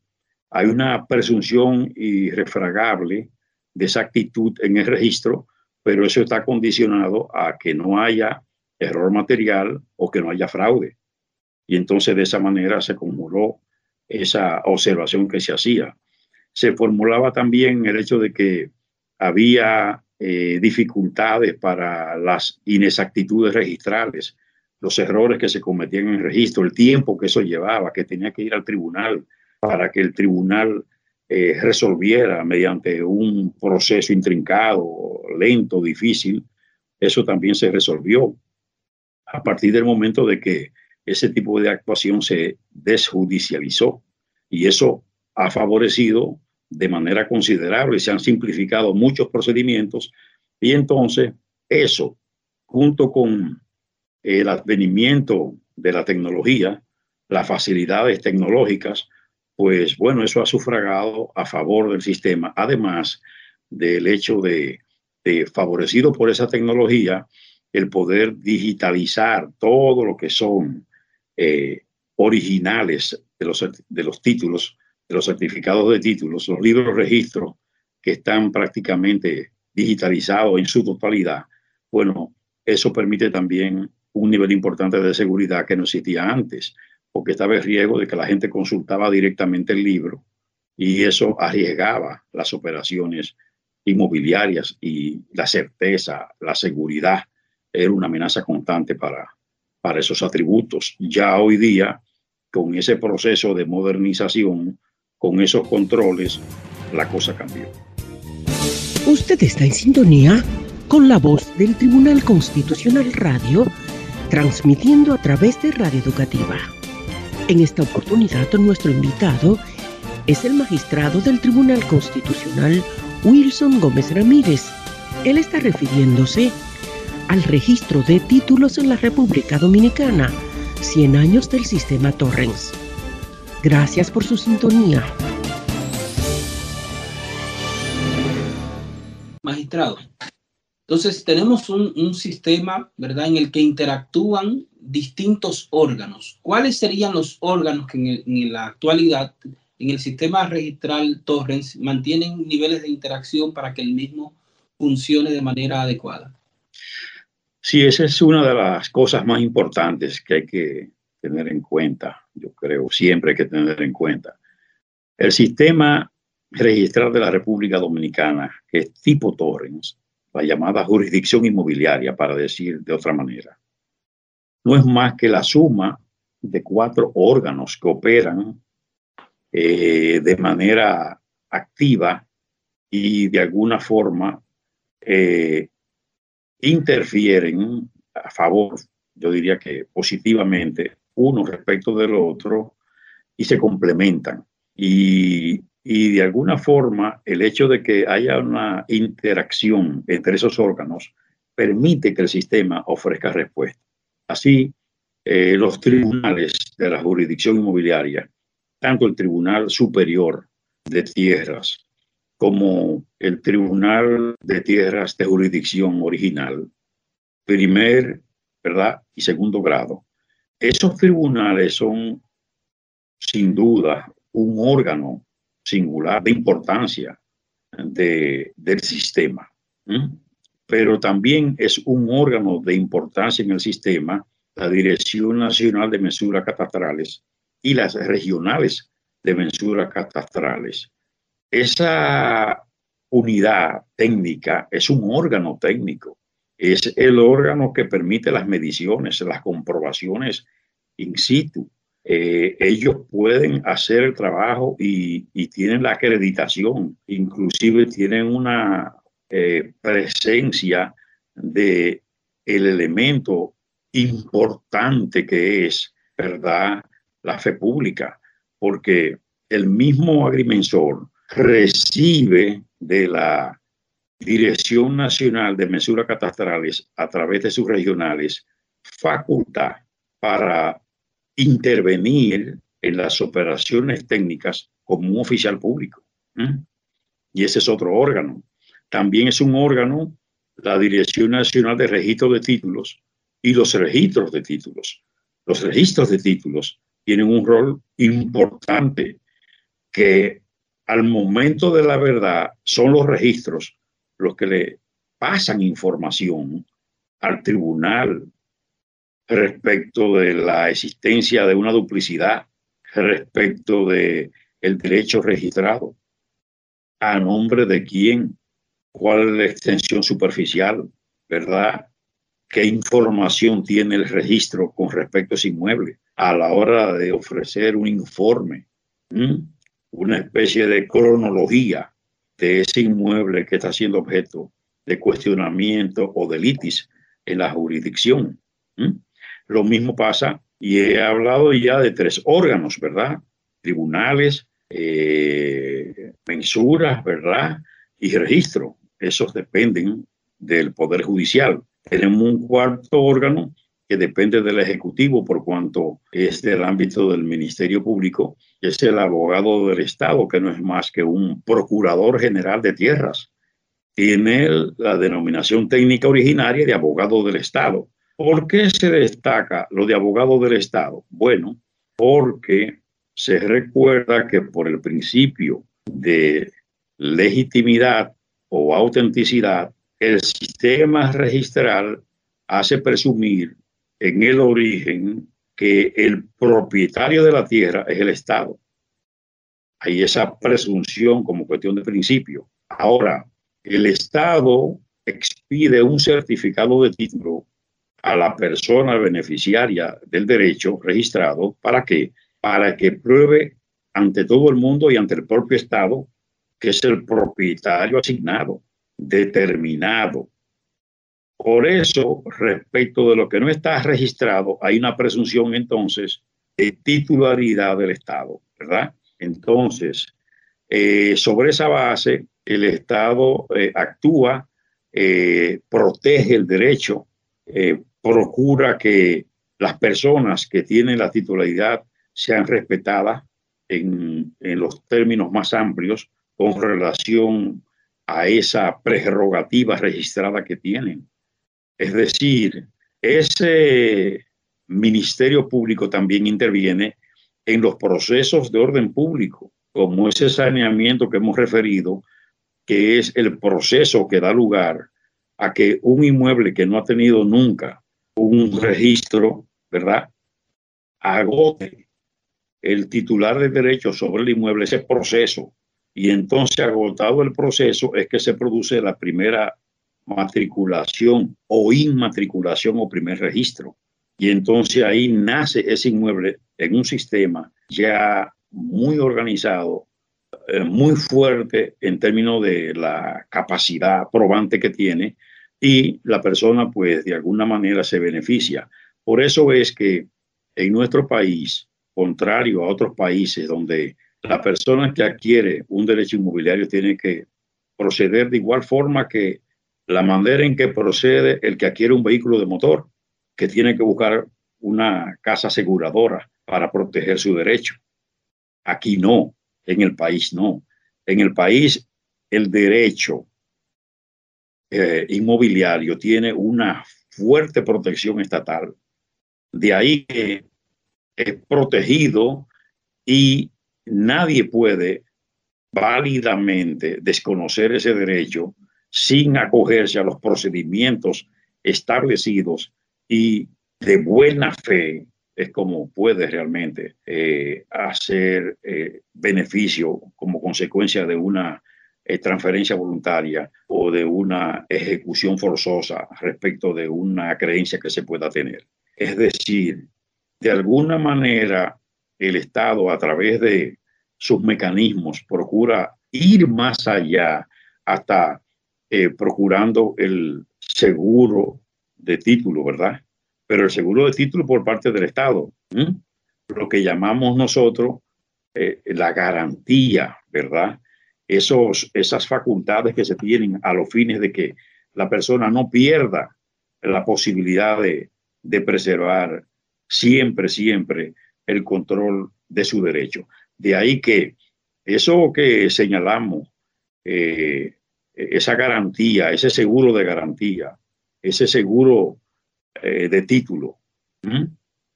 hay una presunción irrefragable de exactitud en el registro, pero eso está condicionado a que no haya error material o que no haya fraude. Y entonces de esa manera se conmuró esa observación que se hacía. Se formulaba también el hecho de que había eh, dificultades para las inexactitudes registrales, los errores que se cometían en el registro, el tiempo que eso llevaba, que tenía que ir al tribunal para que el tribunal eh, resolviera mediante un proceso intrincado, lento, difícil. Eso también se resolvió a partir del momento de que ese tipo de actuación se desjudicializó y eso ha favorecido de manera considerable, se han simplificado muchos procedimientos y entonces eso, junto con el advenimiento de la tecnología, las facilidades tecnológicas, pues bueno, eso ha sufragado a favor del sistema, además del hecho de, favorecido por esa tecnología, el poder digitalizar todo lo que son eh, originales de los, de los títulos, de los certificados de títulos, los libros registros que están prácticamente digitalizados en su totalidad, bueno, eso permite también un nivel importante de seguridad que no existía antes, porque estaba el riesgo de que la gente consultaba directamente el libro y eso arriesgaba las operaciones inmobiliarias y la certeza, la seguridad era una amenaza constante para, para esos atributos. Ya hoy día, con ese proceso de modernización, con esos controles, la cosa cambió. Usted está en sintonía con la voz del Tribunal Constitucional Radio, transmitiendo a través de Radio Educativa. En esta oportunidad, nuestro invitado es el magistrado del Tribunal Constitucional, Wilson Gómez Ramírez. Él está refiriéndose al registro de títulos en la República Dominicana, 100 años del sistema Torrens. Gracias por su sintonía. Magistrado, entonces tenemos un, sistema, ¿verdad?, en el que interactúan distintos órganos. ¿Cuáles serían los órganos que en, en la actualidad en el sistema registral Torrens mantienen niveles de interacción para que el mismo funcione de manera adecuada? Sí, esa es una de las cosas más importantes que hay que tener en cuenta, yo creo, siempre hay que tener en cuenta. El sistema registral de la República Dominicana, que es tipo Torrens, la llamada jurisdicción inmobiliaria, para decir de otra manera, no es más que la suma de cuatro órganos que operan eh, de manera activa y de alguna forma eh, interfieren a favor, yo diría que positivamente, uno respecto del otro y se complementan. Y, y de alguna forma el hecho de que haya una interacción entre esos órganos permite que el sistema ofrezca respuesta. Así, eh, los tribunales de la jurisdicción inmobiliaria, tanto el Tribunal Superior de Tierras como el Tribunal de Tierras de Jurisdicción Original, primer, ¿verdad? Y segundo grado, Esos tribunales son sin duda un órgano singular de importancia de, del sistema, pero también es un órgano de importancia en el sistema la Dirección Nacional de Mensuras Catastrales y las regionales de mensuras catastrales. Esa unidad técnica es un órgano técnico, es el órgano que permite las mediciones, las comprobaciones in situ. Eh, ellos pueden hacer el trabajo y, tienen la acreditación, inclusive tienen una eh, presencia de el elemento importante que es, ¿verdad? La fe pública, porque el mismo agrimensor recibe de la Dirección Nacional de Mesuras Catastrales a través de sus regionales facultad para intervenir en las operaciones técnicas como un oficial público. Y ese es otro órgano. También es un órgano la Dirección Nacional de Registro de Títulos y los registros de títulos. Los registros de títulos tienen un rol importante que al momento de la verdad son los registros los que le pasan información al tribunal respecto de la existencia de una duplicidad, respecto de el derecho registrado, a nombre de quién, cuál es la extensión superficial, ¿verdad? ¿Qué información tiene el registro con respecto a ese inmueble a la hora de ofrecer un informe? Una especie de cronología de ese inmueble que está siendo objeto de cuestionamiento o de litis en la jurisdicción. Lo mismo pasa, y he hablado ya de tres órganos, ¿verdad? Tribunales, eh, mensuras, ¿verdad? Y registro. Esos dependen del Poder Judicial. Tenemos un cuarto órgano que depende del Ejecutivo por cuanto es del ámbito del Ministerio Público, es el abogado del Estado, que no es más que un procurador general de tierras. Tiene la denominación técnica originaria de abogado del Estado. ¿Por qué se destaca lo de abogado del Estado? Bueno, porque se recuerda que por el principio de legitimidad o autenticidad, el sistema registral hace presumir en el origen que el propietario de la tierra es el Estado. Hay esa presunción como cuestión de principio. Ahora, el Estado expide un certificado de título a la persona beneficiaria del derecho registrado. ¿Para qué? Para que pruebe ante todo el mundo y ante el propio Estado que es el propietario asignado determinado. Por eso, respecto de lo que no está registrado, hay una presunción entonces de titularidad del Estado, ¿verdad? Entonces, eh, sobre esa base, el Estado eh, actúa, eh, protege el derecho, procura que las personas que tienen la titularidad sean respetadas en, en los términos más amplios con relación a esa prerrogativa registrada que tienen. Es decir, ese Ministerio Público también interviene en los procesos de orden público, como ese saneamiento que hemos referido, que es el proceso que da lugar a que un inmueble que no ha tenido nunca un registro, ¿verdad? Agote el titular de derecho sobre el inmueble, ese proceso y entonces, agotado el proceso, es que se produce la primera matriculación o inmatriculación o primer registro. Y entonces ahí nace ese inmueble en un sistema ya muy organizado, eh, muy fuerte en términos de la capacidad probante que tiene y la persona pues de alguna manera se beneficia. Por eso es que en nuestro país, contrario a otros países donde la persona que adquiere un derecho inmobiliario tiene que proceder de igual forma que la manera en que procede el que adquiere un vehículo de motor, que tiene que buscar una casa aseguradora para proteger su derecho. Aquí no, en el país no. En el país el derecho eh, inmobiliario tiene una fuerte protección estatal. De ahí que es protegido y nadie puede válidamente desconocer ese derecho sin acogerse a los procedimientos establecidos y de buena fe es como puede realmente eh, hacer eh, beneficio como consecuencia de una eh, transferencia voluntaria o de una ejecución forzosa respecto de una creencia que se pueda tener. Es decir, de alguna manera el Estado a través de sus mecanismos procura ir más allá hasta procurando el seguro de título, ¿verdad? pero el seguro de título por parte del Estado, lo que llamamos nosotros eh, la garantía, ¿verdad? Esos, esas facultades que se tienen a los fines de que la persona no pierda la posibilidad de, preservar siempre, siempre el control de su derecho. De ahí que eso que señalamos, eh, esa garantía, ese seguro de garantía, ese seguro eh, de título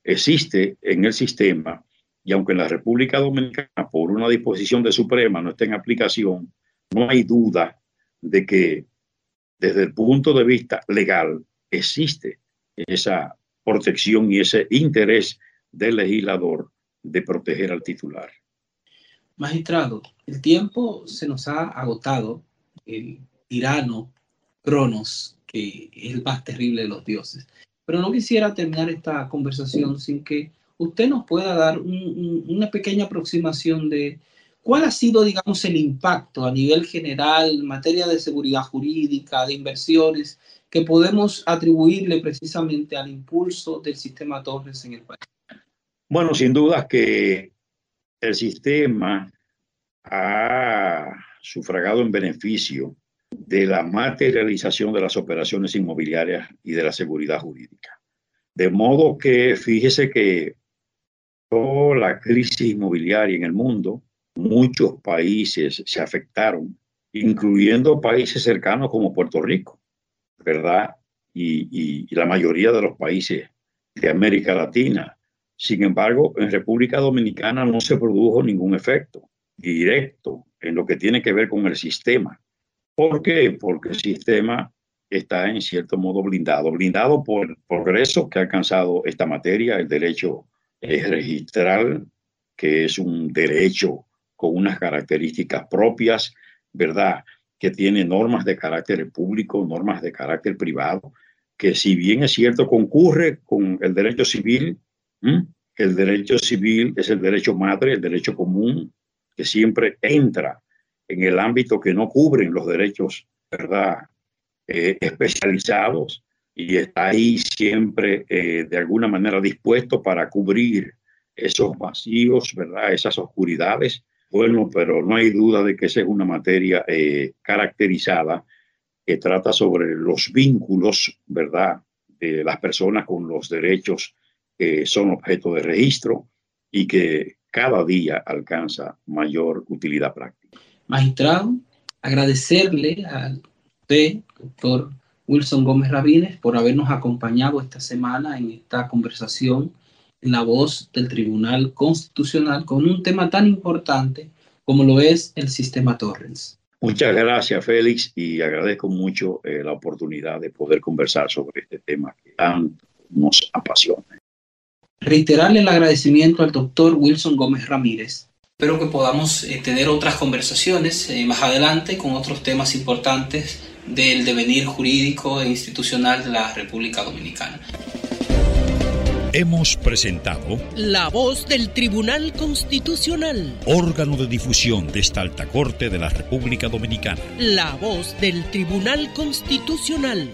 existe en el sistema y aunque en la República Dominicana por una disposición de Suprema no esté en aplicación, no hay duda de que desde el punto de vista legal existe esa protección y ese interés del legislador de proteger al titular. Magistrado, el tiempo se nos ha agotado. El tirano Cronos, que es el más terrible de los dioses, pero no quisiera terminar esta conversación sin que usted nos pueda dar una pequeña aproximación de cuál ha sido, digamos, el impacto a nivel general en materia de seguridad jurídica, de inversiones, que podemos atribuirle precisamente al impulso del sistema Torres en el país. Bueno, sin duda que el sistema ha sufragado en beneficio de la materialización de las operaciones inmobiliarias y de la seguridad jurídica. De modo que fíjese que toda la crisis inmobiliaria en el mundo, muchos países se afectaron, incluyendo países cercanos como Puerto Rico, ¿verdad? Y, y la mayoría de los países de América Latina. Sin embargo, en República Dominicana no se produjo ningún efecto directo en lo que tiene que ver con el sistema ¿Por qué? Porque el sistema está en cierto modo blindado, blindado por el progreso que ha alcanzado esta materia, el derecho registral, que es un derecho con unas características propias, ¿verdad? Que tiene normas de carácter público, normas de carácter privado, que si bien es cierto concurre con el derecho civil, el derecho civil es el derecho madre, el derecho común, que siempre entra en el ámbito que no cubren los derechos, ¿verdad? Eh, especializados y está ahí siempre eh, de alguna manera dispuesto para cubrir esos vacíos, ¿verdad? Esas oscuridades. Bueno, pero no hay duda de que esa es una materia eh, caracterizada que trata sobre los vínculos, ¿verdad? De las personas con los derechos que son objeto de registro y que cada día alcanza mayor utilidad práctica magistrado, agradecerle a usted, doctor Wilson Gómez Rabines, por habernos acompañado esta semana en esta conversación en la voz del Tribunal Constitucional con un tema tan importante como lo es el sistema Torrens. Muchas gracias, Félix, y agradezco mucho eh, la oportunidad de poder conversar sobre este tema que tanto nos apasiona. Reiterarle el agradecimiento al doctor Wilson Gómez Ramírez Espero que podamos eh, tener otras conversaciones eh, más adelante con otros temas importantes del devenir jurídico e institucional de la República Dominicana. Hemos presentado La voz del Tribunal Constitucional, órgano de difusión de esta alta corte de la República Dominicana. La voz del Tribunal Constitucional.